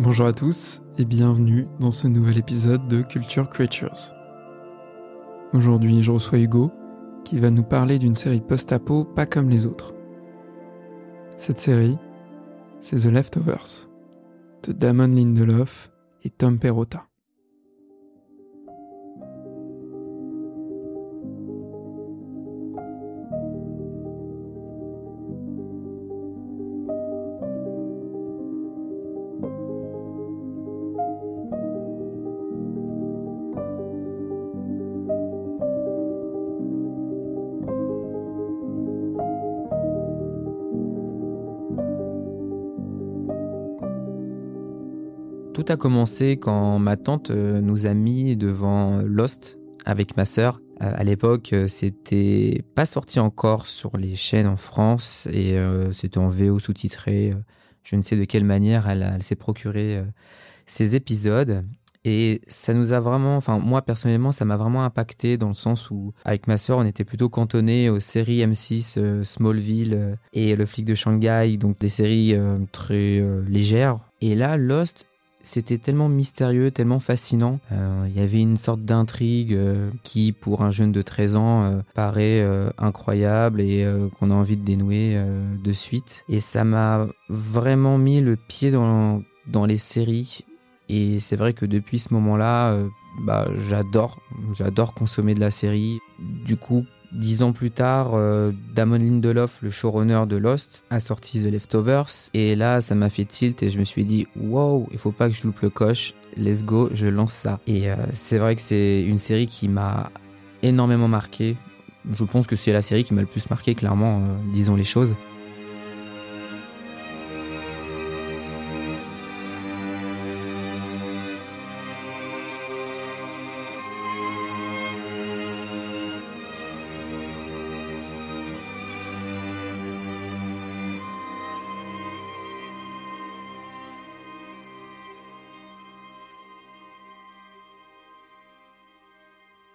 Bonjour à tous et bienvenue dans ce nouvel épisode de Culture Creatures. Aujourd'hui, je reçois Hugo qui va nous parler d'une série post-apo pas comme les autres. Cette série, c'est The Leftovers de Damon Lindelof et Tom Perrotta. Tout a commencé quand ma tante euh, nous a mis devant Lost avec ma sœur. Euh, à l'époque, euh, c'était pas sorti encore sur les chaînes en France et c'était en VO sous-titré. Je ne sais de quelle manière elle, s'est procuré ces épisodes. Et ça nous a vraiment, enfin moi personnellement, ça m'a vraiment impacté dans le sens où avec ma sœur, on était plutôt cantonné aux séries M6, Smallville et Le flic de Shanghai, donc des séries très légères. Et là, Lost, c'était tellement mystérieux, tellement fascinant. Euh, il y avait une sorte d'intrigue euh, qui, pour un jeune de 13 ans, euh, paraît incroyable et qu'on a envie de dénouer de suite. Et ça m'a vraiment mis le pied dans, dans les séries. Et c'est vrai que depuis ce moment-là, bah, j'adore, j'adore consommer de la série. Du coup, Dix ans plus tard, euh, Damon Lindelof, le showrunner de Lost, a sorti The Leftovers. Et là, ça m'a fait tilt et je me suis dit, wow, il faut pas que je loupe le coche. Let's go, je lance ça. Et euh, c'est vrai que c'est une série qui m'a énormément marqué. Je pense que c'est la série qui m'a le plus marqué, clairement, euh, disons les choses.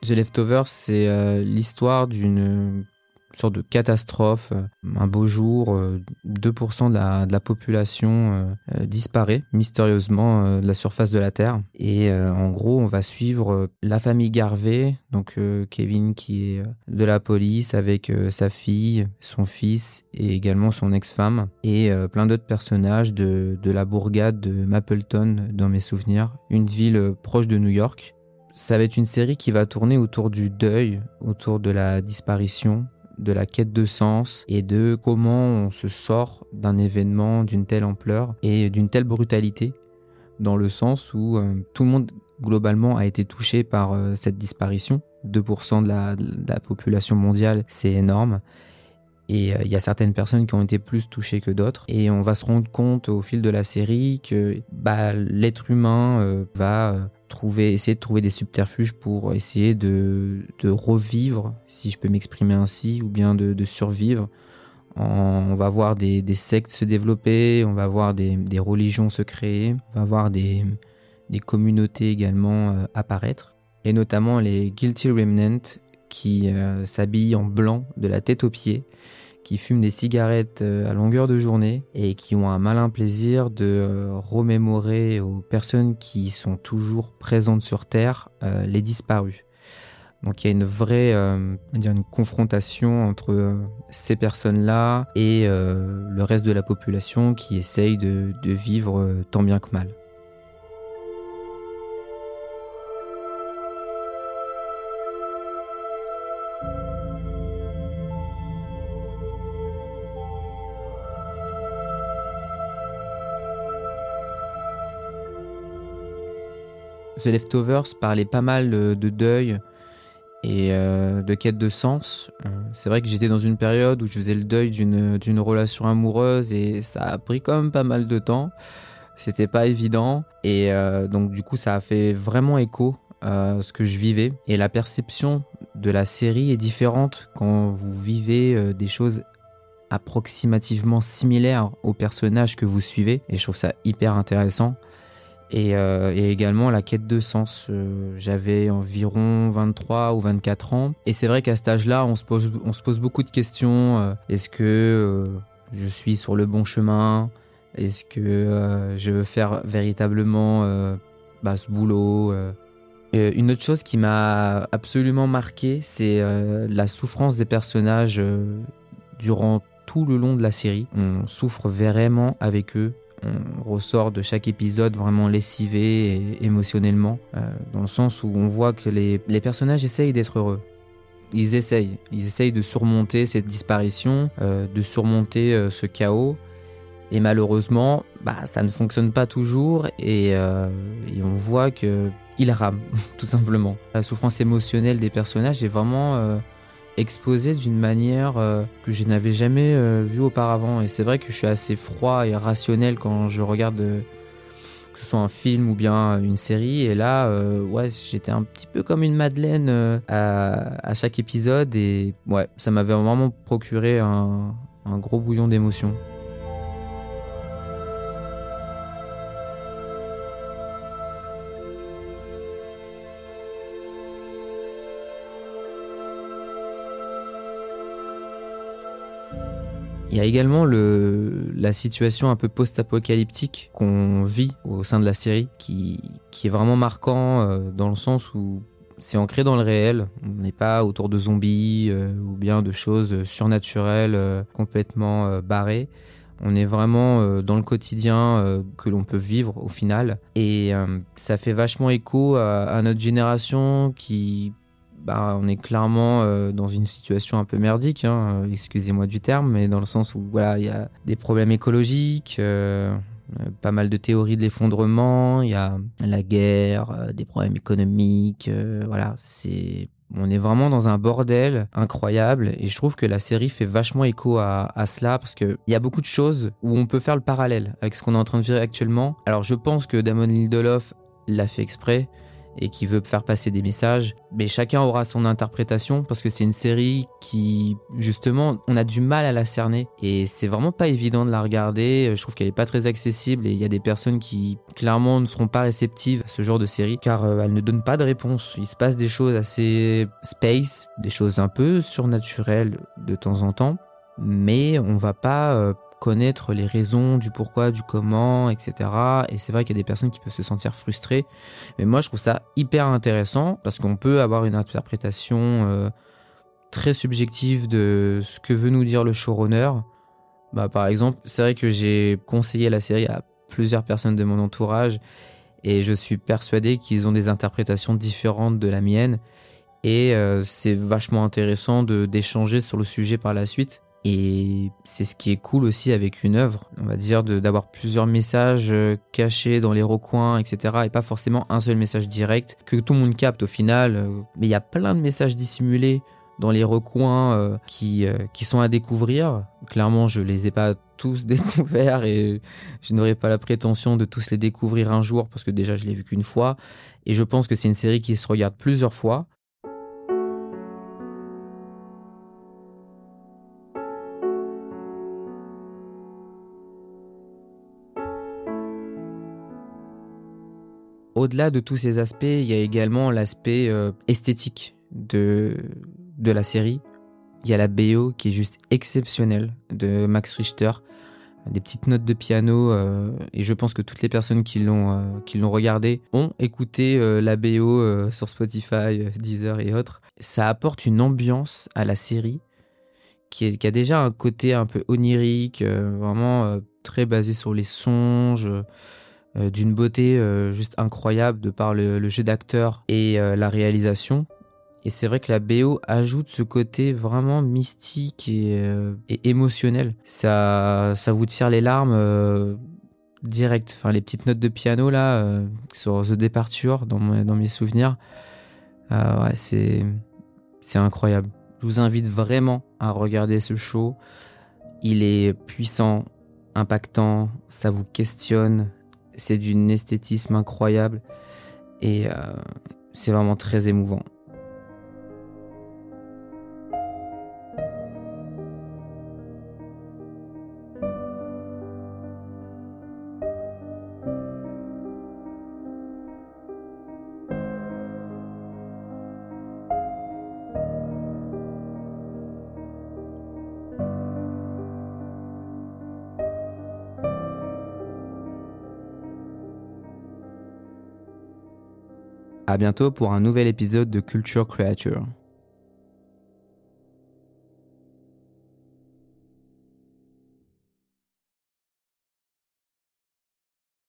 The Leftovers, c'est euh, l'histoire d'une sorte de catastrophe. Un beau jour, 2% euh, de la, population euh, disparaît mystérieusement de la surface de la Terre. Et en gros, on va suivre la famille Garvey, donc Kevin qui est de la police avec sa fille, son fils et également son ex-femme, et plein d'autres personnages de, de la bourgade de Mapleton dans mes souvenirs, une ville proche de New York. Ça va être une série qui va tourner autour du deuil, autour de la disparition, de la quête de sens et de comment on se sort d'un événement d'une telle ampleur et d'une telle brutalité, dans le sens où euh, tout le monde globalement a été touché par euh, cette disparition. 2% de la, de la, population mondiale, c'est énorme. Et euh, il y a certaines personnes qui ont été plus touchées que d'autres. Et on va se rendre compte au fil de la série que bah, l'être humain va trouver, essayer de trouver des subterfuges pour essayer de, de revivre, si je peux m'exprimer ainsi, ou bien de, de survivre. on va voir des, des, sectes se développer, on va voir des, des, religions se créer, on va voir des, des communautés également euh, apparaître, et notamment les Guilty Remnant qui euh, s'habillent en blanc de la tête aux pieds qui fument des cigarettes euh, à longueur de journée et qui ont un malin plaisir de euh, remémorer aux personnes qui sont toujours présentes sur Terre euh, les disparus. Donc il y a une vraie une confrontation entre ces personnes-là et le reste de la population qui essaye de vivre tant bien que mal. Leftovers parlait pas mal de deuil et euh, de quête de sens. Euh, c'est vrai que j'étais dans une période où je faisais le deuil d'une relation amoureuse et ça a pris quand même pas mal de temps. C'était pas évident et euh, donc du coup ça a fait vraiment écho à ce que je vivais et la perception de la série est différente quand vous vivez des choses approximativement similaires aux personnages que vous suivez et je trouve ça hyper intéressant. Euh, et, également la quête de sens. Euh, j'avais environ 23 ou 24 ans. Et c'est vrai qu'à cet âge-là, on, se pose, beaucoup de questions. Euh, est-ce que je suis sur le bon chemin? Est-ce que je veux faire véritablement bah, ce boulot Une autre chose qui m'a absolument marqué, c'est la souffrance des personnages durant tout le long de la série. On souffre vraiment avec eux on ressort de chaque épisode vraiment lessivé et émotionnellement, euh, dans le sens où on voit que les, personnages essayent d'être heureux. Ils essayent, ils essayent de surmonter cette disparition, euh, de surmonter euh, ce chaos. Et malheureusement, bah, ça ne fonctionne pas toujours et, et on voit que il rame, tout simplement. La souffrance émotionnelle des personnages est vraiment exposé d'une manière euh, que je n'avais jamais euh, vue auparavant. Et c'est vrai que je suis assez froid et rationnel quand je regarde euh, que ce soit un film ou bien une série. Et là, ouais, j'étais un petit peu comme une Madeleine à, chaque épisode. Et ouais, ça m'avait vraiment procuré un, un gros bouillon d'émotions. Il y a également le, la situation un peu post-apocalyptique qu'on vit au sein de la série, qui, qui est vraiment marquant euh, dans le sens où c'est ancré dans le réel. On n'est pas autour de zombies euh, ou bien de choses surnaturelles euh, complètement barrées. On est vraiment dans le quotidien que l'on peut vivre au final. Et ça fait vachement écho à notre génération qui bah, on est clairement euh, dans une situation un peu merdique, hein, euh, excusez-moi du terme, mais dans le sens où il y a des problèmes écologiques, euh, pas mal de théories de l'effondrement, il y a la guerre, des problèmes économiques, voilà, c'est on est vraiment dans un bordel incroyable et je trouve que la série fait vachement écho à, à cela parce qu'il y a beaucoup de choses où on peut faire le parallèle avec ce qu'on est en train de vivre actuellement. Alors je pense que Damon Lindelof l'a fait exprès et qui veut faire passer des messages. Mais chacun aura son interprétation parce que c'est une série qui, justement, on a du mal à la cerner et c'est vraiment pas évident de la regarder. Je trouve qu'elle est pas très accessible et il y a des personnes qui, clairement, ne seront pas réceptives à ce genre de série car euh, elle ne donne pas de réponse. Il se passe des choses assez space, des choses un peu surnaturelles de temps en temps mais on va pas euh, connaître les raisons du pourquoi, du comment, etc. Et c'est vrai qu'il y a des personnes qui peuvent se sentir frustrées. Mais moi, je trouve ça hyper intéressant parce qu'on peut avoir une interprétation euh, très subjective de ce que veut nous dire le showrunner. Bah, par exemple, c'est vrai que j'ai conseillé la série à plusieurs personnes de mon entourage et je suis persuadé qu'ils ont des interprétations différentes de la mienne. Et euh, c'est vachement intéressant d'échanger sur le sujet par la suite. Et c'est ce qui est cool aussi avec une œuvre, on va dire, d'avoir plusieurs messages euh, cachés dans les recoins, etc. Et pas forcément un seul message direct que tout le monde capte au final. Euh, mais il y a plein de messages dissimulés dans les recoins euh, qui, qui sont à découvrir. Clairement, je les ai pas tous découverts et je n'aurai pas la prétention de tous les découvrir un jour parce que déjà je l'ai vu qu'une fois. Et je pense que c'est une série qui se regarde plusieurs fois. Au-delà de tous ces aspects, il y a également l'aspect euh, esthétique de, de la série. Il y a la BO qui est juste exceptionnelle de Max Richter. Des petites notes de piano, euh, et je pense que toutes les personnes qui l'ont euh, l'ont regardé ont écouté la BO sur Spotify, Deezer et autres. Ça apporte une ambiance à la série qui, a déjà un côté un peu onirique, vraiment très basé sur les songes d'une beauté euh, juste incroyable de par le, jeu d'acteur et euh, la réalisation. Et c'est vrai que la BO ajoute ce côté vraiment mystique et, émotionnel. Ça, ça vous tire les larmes direct. Enfin, les petites notes de piano là sur The Departure dans, dans mes souvenirs, ouais, c'est c'est incroyable. Je vous invite vraiment à regarder ce show. Il est puissant, impactant, ça vous questionne, c'est d'une esthétisme incroyable et euh, c'est vraiment très émouvant. À bientôt pour un nouvel épisode de Culture Creature.